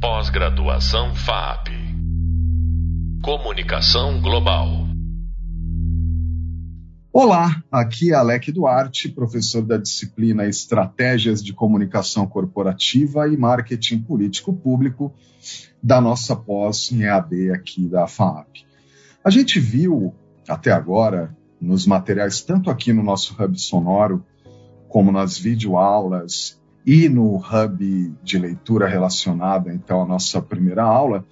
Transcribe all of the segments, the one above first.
Pós-graduação FAP. Comunicação Global. Olá, aqui é Alec Duarte, professor da disciplina Estratégias de Comunicação Corporativa e Marketing Político Público da nossa pós em EAD aqui da FAP. A gente viu até agora nos materiais, tanto aqui no nosso hub sonoro, como nas videoaulas e no hub de leitura relacionada, então, à nossa primeira aula,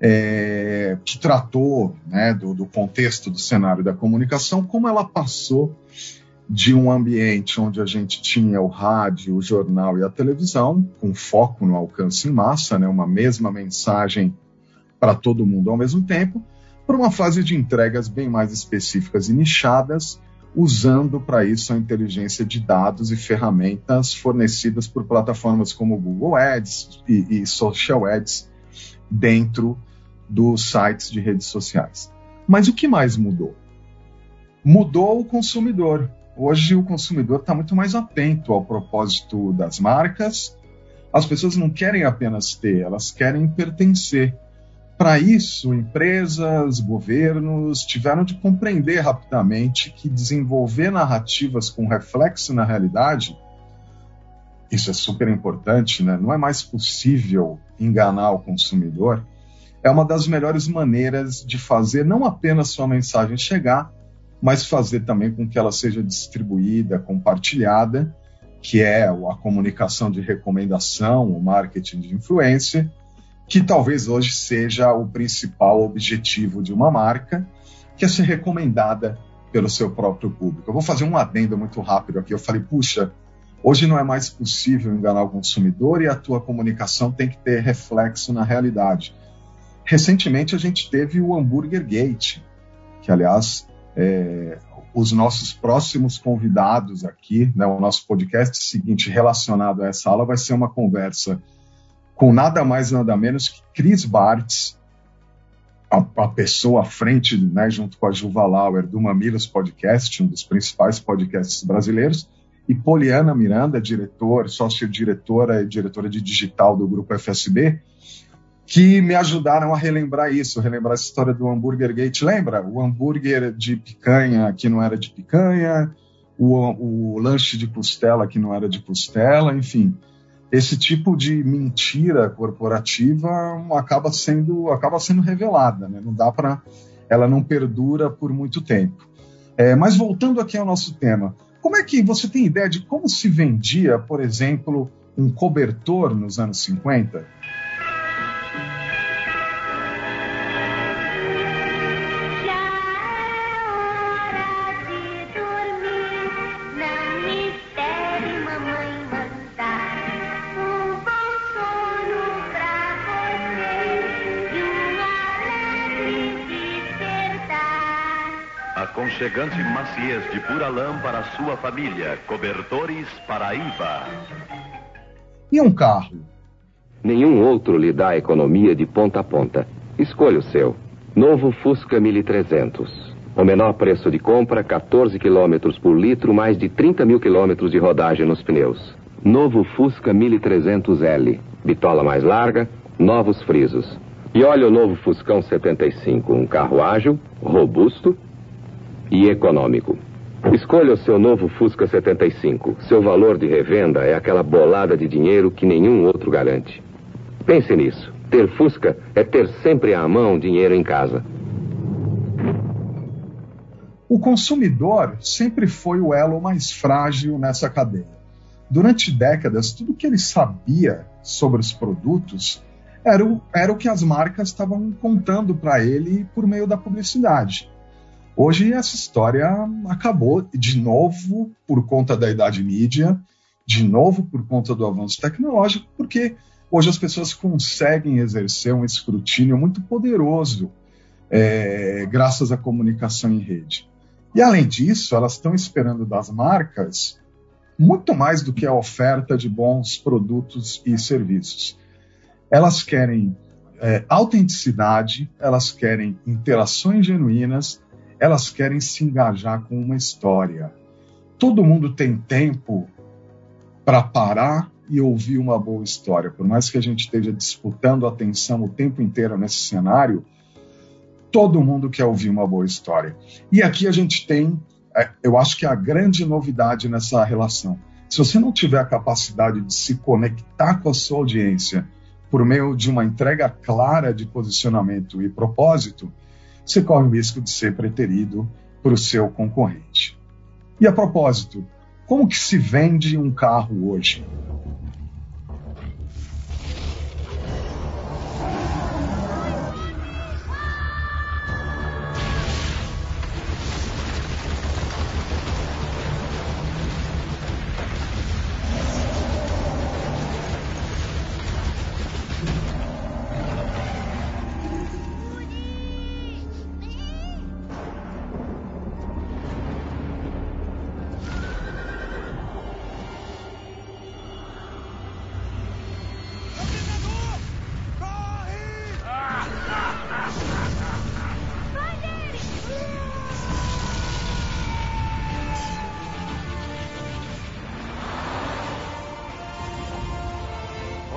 é, que tratou né, do, do, contexto do cenário da comunicação, como ela passou de um ambiente onde a gente tinha o rádio, o jornal e a televisão, com foco no alcance em massa, né, uma mesma mensagem para todo mundo ao mesmo tempo, para uma fase de entregas bem mais específicas e nichadas, usando para isso a inteligência de dados e ferramentas fornecidas por plataformas como Google Ads e, e Social Ads dentro dos sites de redes sociais. Mas o que mais mudou? Mudou o consumidor. Hoje o consumidor está muito mais atento ao propósito das marcas. As pessoas não querem apenas ter, elas querem pertencer. Para isso, empresas, governos tiveram de compreender rapidamente que desenvolver narrativas com reflexo na realidade, isso é super importante, né? não é mais possível enganar o consumidor é uma das melhores maneiras de fazer não apenas sua mensagem chegar, mas fazer também com que ela seja distribuída, compartilhada, que é a comunicação de recomendação, o marketing de influência, que talvez hoje seja o principal objetivo de uma marca, que é ser recomendada pelo seu próprio público. Eu vou fazer um adendo muito rápido aqui. Eu falei, puxa, hoje não é mais possível enganar o consumidor e a tua comunicação tem que ter reflexo na realidade. Recentemente a gente teve o Hambúrguer Gate, que aliás é, os nossos próximos convidados aqui, né, o nosso podcast seguinte relacionado a essa aula vai ser uma conversa com nada mais nada menos que Chris Bartz, a, a pessoa à frente, né, junto com a Juva Lauer, do Mamilos Podcast, um dos principais podcasts brasileiros, e Poliana Miranda, diretor, sócia-diretora e diretora de digital do grupo FSB, que me ajudaram a relembrar isso, relembrar essa história do hambúrguer gate. Lembra? O hambúrguer de picanha que não era de picanha, o, o lanche de costela que não era de costela, enfim. Esse tipo de mentira corporativa acaba sendo, acaba sendo revelada, né? não dá para. Ela não perdura por muito tempo. É, mas voltando aqui ao nosso tema, como é que você tem ideia de como se vendia, por exemplo, um cobertor nos anos 50? Aconchegante maciez de pura lã para sua família. Cobertores Paraíba. E um carro? Nenhum outro lhe dá economia de ponta a ponta. Escolha o seu. Novo Fusca 1300. O menor preço de compra, 14 km por litro, mais de 30 mil quilômetros de rodagem nos pneus. Novo Fusca 1300L. Bitola mais larga, novos frisos. E olha o novo Fuscão 75, um carro ágil, robusto e econômico. Escolha o seu novo Fusca 75. Seu valor de revenda é aquela bolada de dinheiro que nenhum outro garante. Pense nisso. Ter Fusca é ter sempre à mão dinheiro em casa. O consumidor sempre foi o elo mais frágil nessa cadeia. Durante décadas, tudo que ele sabia sobre os produtos era o, era o que as marcas estavam contando para ele por meio da publicidade. Hoje essa história acabou de novo por conta da idade mídia, de novo por conta do avanço tecnológico, porque hoje as pessoas conseguem exercer um escrutínio muito poderoso é, graças à comunicação em rede. E além disso, elas estão esperando das marcas muito mais do que a oferta de bons produtos e serviços. Elas querem é, autenticidade, elas querem interações genuínas elas querem se engajar com uma história. Todo mundo tem tempo para parar e ouvir uma boa história. Por mais que a gente esteja disputando a atenção o tempo inteiro nesse cenário, todo mundo quer ouvir uma boa história. E aqui a gente tem, é, eu acho que a grande novidade nessa relação. Se você não tiver a capacidade de se conectar com a sua audiência por meio de uma entrega clara de posicionamento e propósito, você corre o risco de ser preterido para o seu concorrente. E a propósito, como que se vende um carro hoje?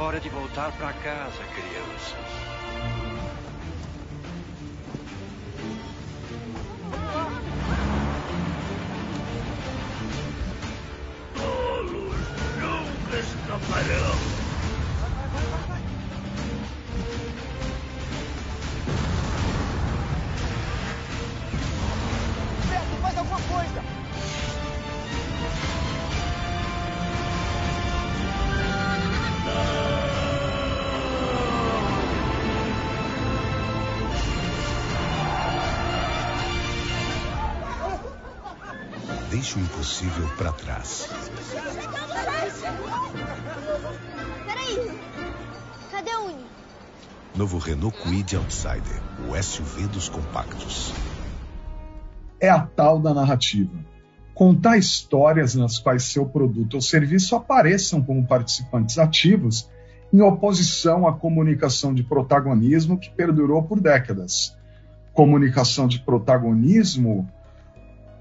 hora de voltar para casa, crianças. Tolos nunca escaparão. Deixe o impossível para trás. Peraí. Cadê o Uni? Novo Renault Kwid Outsider, o SUV dos compactos. É a tal da narrativa. Contar histórias nas quais seu produto ou serviço apareçam como participantes ativos em oposição à comunicação de protagonismo que perdurou por décadas. Comunicação de protagonismo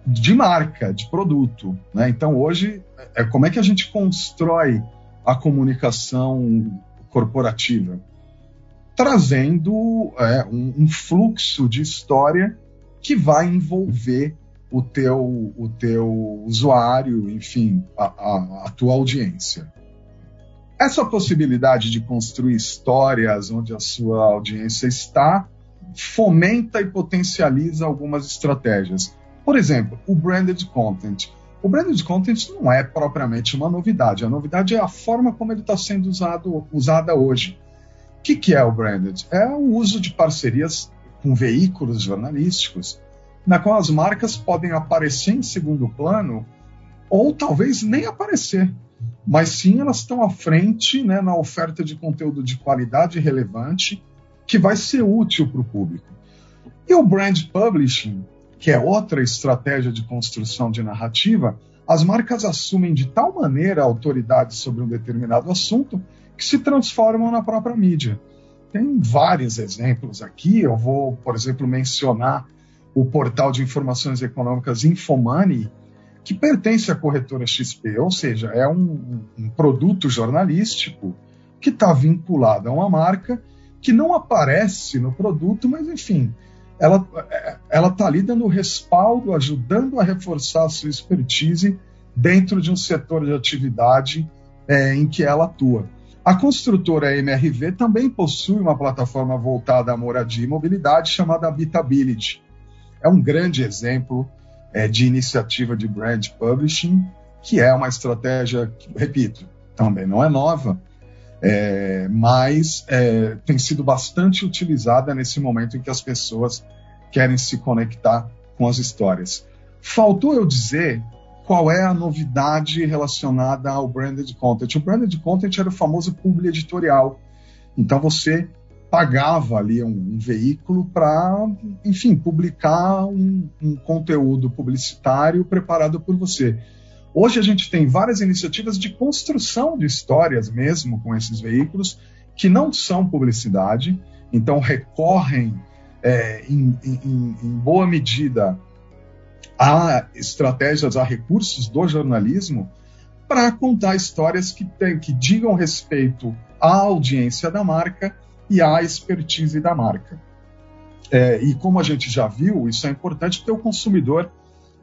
de marca, de produto. Né? Então, hoje, é como é que a gente constrói a comunicação corporativa? Trazendo é, um, um, fluxo de história que vai envolver o teu, o teu usuário, enfim, a, a, a tua audiência. Essa possibilidade de construir histórias onde a sua audiência está fomenta e potencializa algumas estratégias. Por exemplo, o branded content. O branded content não é propriamente uma novidade. A novidade é a forma como ele está sendo usado, usada hoje. O que, que é o branded? É o uso de parcerias com veículos jornalísticos, na qual as marcas podem aparecer em segundo plano ou talvez nem aparecer, mas sim elas estão à frente né, na oferta de conteúdo de qualidade relevante que vai ser útil para o público. E o brand publishing que é outra estratégia de construção de narrativa, as marcas assumem de tal maneira a autoridade sobre um determinado assunto que se transformam na própria mídia. Tem vários exemplos aqui, eu vou, por exemplo, mencionar o portal de informações econômicas Infomoney, que pertence à corretora XP, ou seja, é um, um produto jornalístico que está vinculado a uma marca que não aparece no produto, mas enfim, ela ela está ali dando respaldo, ajudando a reforçar a sua expertise dentro de um setor de atividade é, em que ela atua. A construtora MRV também possui uma plataforma voltada à moradia e mobilidade chamada Habitability. É um grande exemplo é, de iniciativa de brand publishing, que é uma estratégia, repito, também não é nova, é, mas é, tem sido bastante utilizada nesse momento em que as pessoas querem se conectar com as histórias. Faltou eu dizer qual é a novidade relacionada ao branded content. O branded content era o famoso publi editorial. Então você pagava ali um, um veículo para, enfim, publicar um, um conteúdo publicitário preparado por você. Hoje a gente tem várias iniciativas de construção de histórias mesmo com esses veículos que não são publicidade, então recorrem é, em, em, em boa medida a estratégias, a recursos do jornalismo para contar histórias que, tem, que digam respeito à audiência da marca e à expertise da marca. É, e como a gente já viu, isso é importante porque o consumidor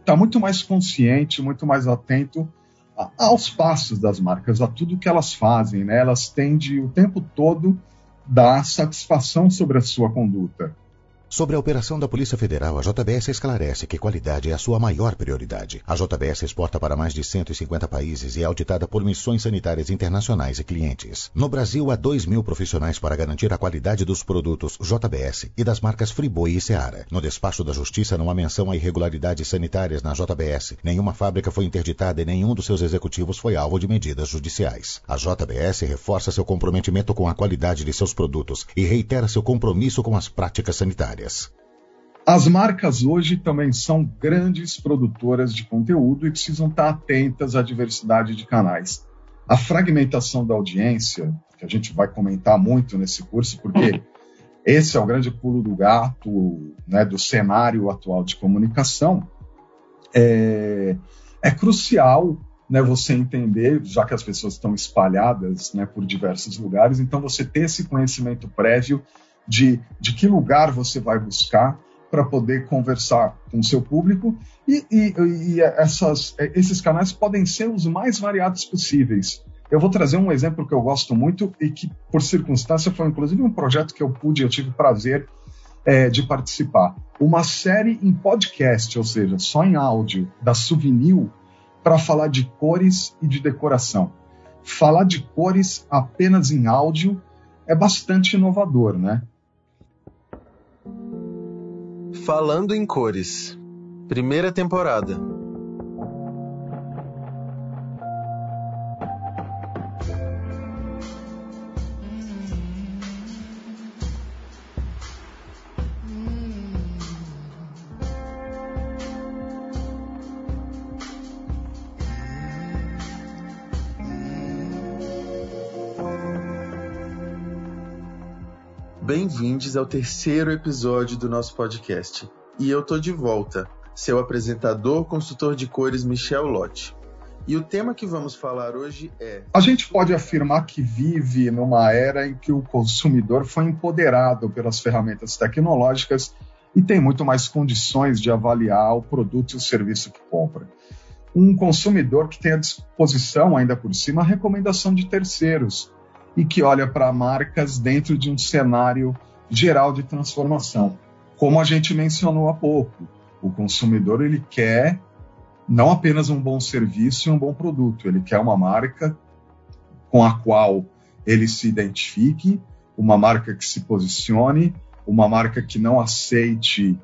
está muito mais consciente, muito mais atento aos passos das marcas, a tudo que elas fazem. Né? Elas tendem o tempo todo dar satisfação sobre a sua conduta. Sobre a operação da Polícia Federal, a JBS esclarece que qualidade é a sua maior prioridade. A JBS exporta para mais de 150 países e é auditada por missões sanitárias internacionais e clientes. No Brasil, há 2 mil profissionais para garantir a qualidade dos produtos JBS e das marcas Friboi e Seara. No despacho da Justiça não há menção a irregularidades sanitárias na JBS. Nenhuma fábrica foi interditada e nenhum dos seus executivos foi alvo de medidas judiciais. A JBS reforça seu comprometimento com a qualidade de seus produtos e reitera seu compromisso com as práticas sanitárias. As marcas hoje também são grandes produtoras de conteúdo e precisam estar atentas à diversidade de canais. A fragmentação da audiência, que a gente vai comentar muito nesse curso, porque esse é o grande pulo do gato né, do cenário atual de comunicação, é, é crucial né, você entender, já que as pessoas estão espalhadas né, por diversos lugares, então você ter esse conhecimento prévio de, de que lugar você vai buscar para poder conversar com o seu público e, e, e essas, esses canais podem ser os mais variados possíveis. Eu vou trazer um exemplo que eu gosto muito e que, por circunstância, foi inclusive um projeto que eu pude, eu tive prazer é, de participar. Uma série em podcast, ou seja, só em áudio, da Souvenir, para falar de cores e de decoração. Falar de cores apenas em áudio é bastante inovador, né? Falando em Cores, primeira temporada. Bem-vindos ao terceiro episódio do nosso podcast. E eu tô de volta, seu apresentador, consultor de cores Michel Lotti. E o tema que vamos falar hoje é. A gente pode afirmar que vive numa era em que o consumidor foi empoderado pelas ferramentas tecnológicas e tem muito mais condições de avaliar o produto e o serviço que compra. Um consumidor que tem à disposição, ainda por cima, a recomendação de terceiros e que olha para marcas dentro de um cenário geral de transformação. Como a gente mencionou há pouco, o consumidor ele quer não apenas um bom serviço e um bom produto, ele quer uma marca com a qual ele se identifique, uma marca que se posicione, uma marca que não aceite,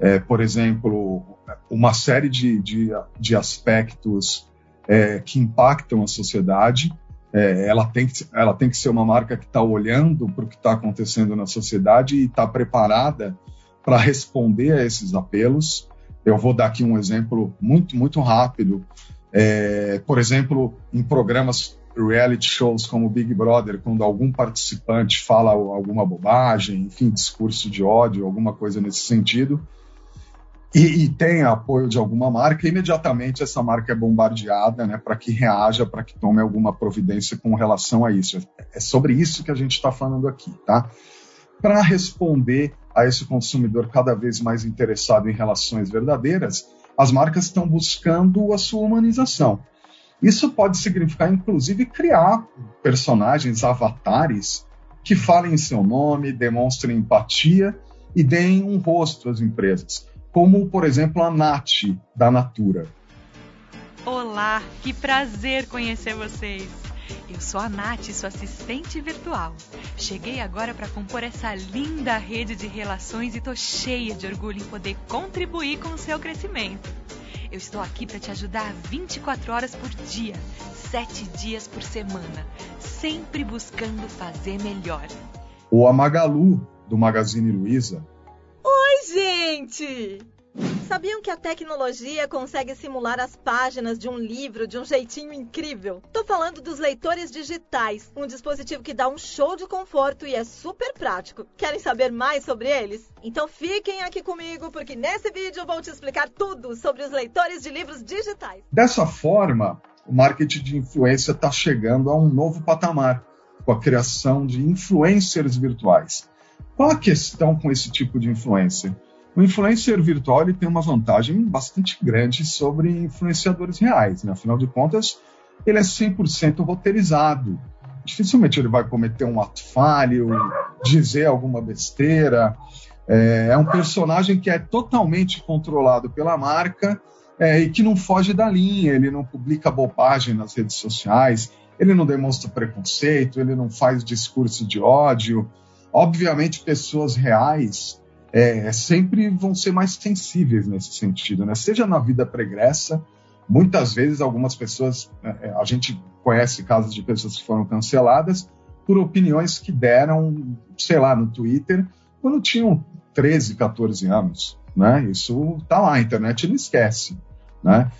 é, por exemplo, uma série de, de, de aspectos é, que impactam a sociedade é, ela, tem que, ela tem que ser uma marca que está olhando para o que está acontecendo na sociedade e está preparada para responder a esses apelos. Eu vou dar aqui um exemplo muito, muito rápido. É, por exemplo, em programas reality shows como Big Brother, quando algum participante fala alguma bobagem, enfim, discurso de ódio, alguma coisa nesse sentido, e, e, tem apoio de alguma marca, imediatamente essa marca é bombardeada né, para que reaja, para que tome alguma providência com relação a isso. É sobre isso que a gente está falando aqui, tá? Para responder a esse consumidor cada vez mais interessado em relações verdadeiras, as marcas estão buscando a sua humanização. Isso pode significar, inclusive, criar personagens, avatares, que falem em seu nome, demonstrem empatia e deem um rosto às empresas como, por exemplo, a Nath, da Natura. Olá, que prazer conhecer vocês. Eu sou a Nath, sua assistente virtual. Cheguei agora para compor essa linda rede de relações e tô cheia de orgulho em poder contribuir com o seu crescimento. Eu estou aqui para te ajudar 24 horas por dia, 7 dias por semana, sempre buscando fazer melhor. O Amagalu, do Magazine Luiza, gente! Sabiam que a tecnologia consegue simular as páginas de um livro de um jeitinho incrível? Tô falando dos leitores digitais, um dispositivo que dá um show de conforto e é super prático. Querem saber mais sobre eles? Então fiquem aqui comigo, porque nesse vídeo eu vou te explicar tudo sobre os leitores de livros digitais. Dessa forma, o marketing de influência está chegando a um novo patamar, com a criação de influencers virtuais. Qual a questão com esse tipo de influencer? O influencer virtual ele tem uma vantagem bastante grande sobre influenciadores reais. Né? Afinal de contas, ele é 100% roteirizado. Dificilmente ele vai cometer um ato falho, dizer alguma besteira. É, é um personagem que é totalmente controlado pela marca é, e que não foge da linha. Ele não publica bobagem nas redes sociais, ele não demonstra preconceito, ele não faz discurso de ódio. Obviamente, pessoas reais é, sempre vão ser mais sensíveis nesse sentido, né? Seja na vida pregressa, muitas vezes algumas pessoas, é, é, a gente conhece casos de pessoas que foram canceladas por opiniões que deram, sei lá, no Twitter, quando tinham 13, 14 anos, né? Isso tá lá, a internet não esquece, né?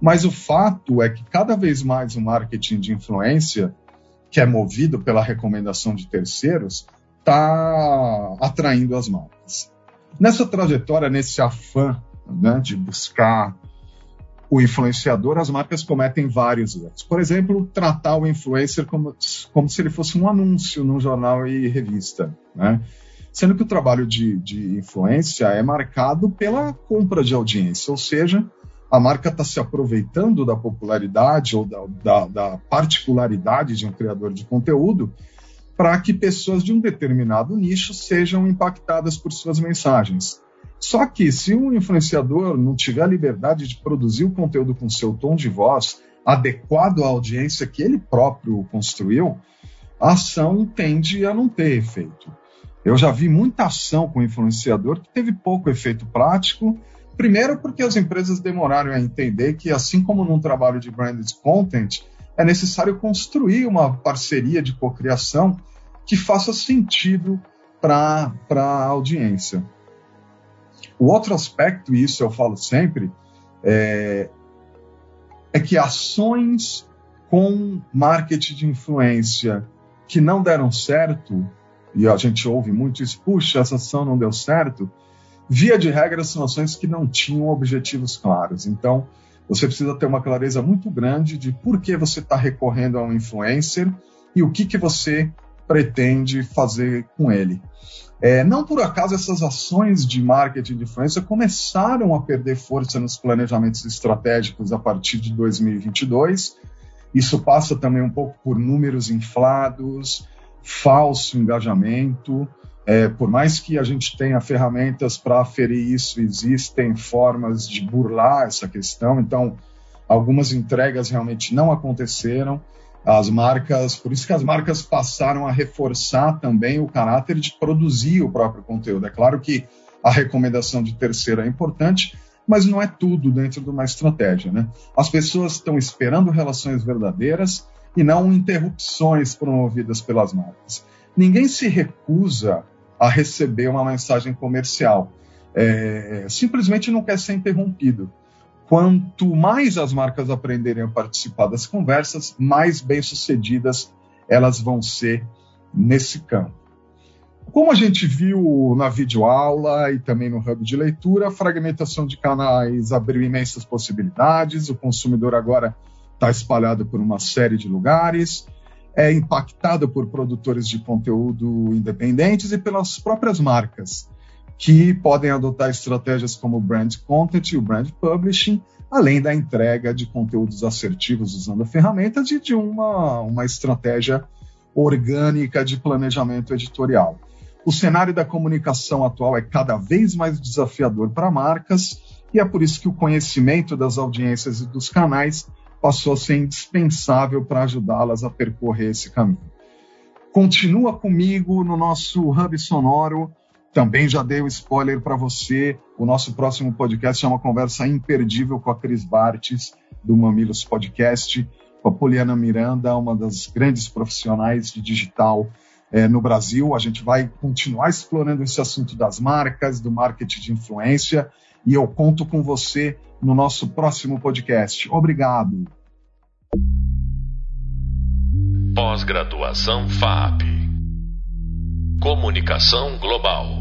Mas o fato é que cada vez mais o marketing de influência, que é movido pela recomendação de terceiros, está atraindo as marcas. Nessa trajetória, nesse afã né, de buscar o influenciador, as marcas cometem vários erros. Por exemplo, tratar o influencer como, como se ele fosse um anúncio num jornal e revista. Né? Sendo que o trabalho de, de influência é marcado pela compra de audiência, ou seja, a marca está se aproveitando da popularidade ou da, da, da particularidade de um criador de conteúdo para que pessoas de um determinado nicho sejam impactadas por suas mensagens. Só que se um influenciador não tiver a liberdade de produzir o conteúdo com seu tom de voz adequado à audiência que ele próprio construiu, a ação tende a não ter efeito. Eu já vi muita ação com influenciador que teve pouco efeito prático. Primeiro, porque as empresas demoraram a entender que, assim como num trabalho de branded content, é necessário construir uma parceria de cocriação que faça sentido para a audiência. O outro aspecto, e isso eu falo sempre, é, é que ações com marketing de influência que não deram certo, e a gente ouve muito isso, puxa, essa ação não deu certo, via de regra são ações que não tinham objetivos claros. Então, você precisa ter uma clareza muito grande de por que você está recorrendo a um influencer e o que, que você pretende fazer com ele. É, não por acaso essas ações de marketing de influência começaram a perder força nos planejamentos estratégicos a partir de 2022. Isso passa também um pouco por números inflados, falso engajamento. É, por mais que a gente tenha ferramentas para aferir isso, existem formas de burlar essa questão. Então, algumas entregas realmente não aconteceram as marcas, por isso que as marcas passaram a reforçar também o caráter de produzir o próprio conteúdo. É claro que a recomendação de terceiro é importante, mas não é tudo dentro de uma estratégia, né? As pessoas estão esperando relações verdadeiras e não interrupções promovidas pelas marcas. Ninguém se recusa a receber uma mensagem comercial. É, simplesmente não quer ser interrompido. Quanto mais as marcas aprenderem a participar das conversas, mais bem-sucedidas elas vão ser nesse campo. Como a gente viu na videoaula e também no hub de leitura, a fragmentação de canais abriu imensas possibilidades, o consumidor agora está espalhado por uma série de lugares, é impactado por produtores de conteúdo independentes e pelas próprias marcas que podem adotar estratégias como o brand content e o brand publishing, além da entrega de conteúdos assertivos usando ferramentas e de uma, uma estratégia orgânica de planejamento editorial. O cenário da comunicação atual é cada vez mais desafiador para marcas e é por isso que o conhecimento das audiências e dos canais passou a ser indispensável para ajudá-las a percorrer esse caminho. Continua comigo no nosso Hub Sonoro também já dei o um spoiler para você. O nosso próximo podcast é uma conversa imperdível com a Cris Bartes, do Mamilos Podcast, com a Poliana Miranda, uma das grandes profissionais de digital é, no Brasil. A gente vai continuar explorando esse assunto das marcas, do marketing de influência, e eu conto com você no nosso próximo podcast. Obrigado. Pós-graduação FAP. Comunicação Global.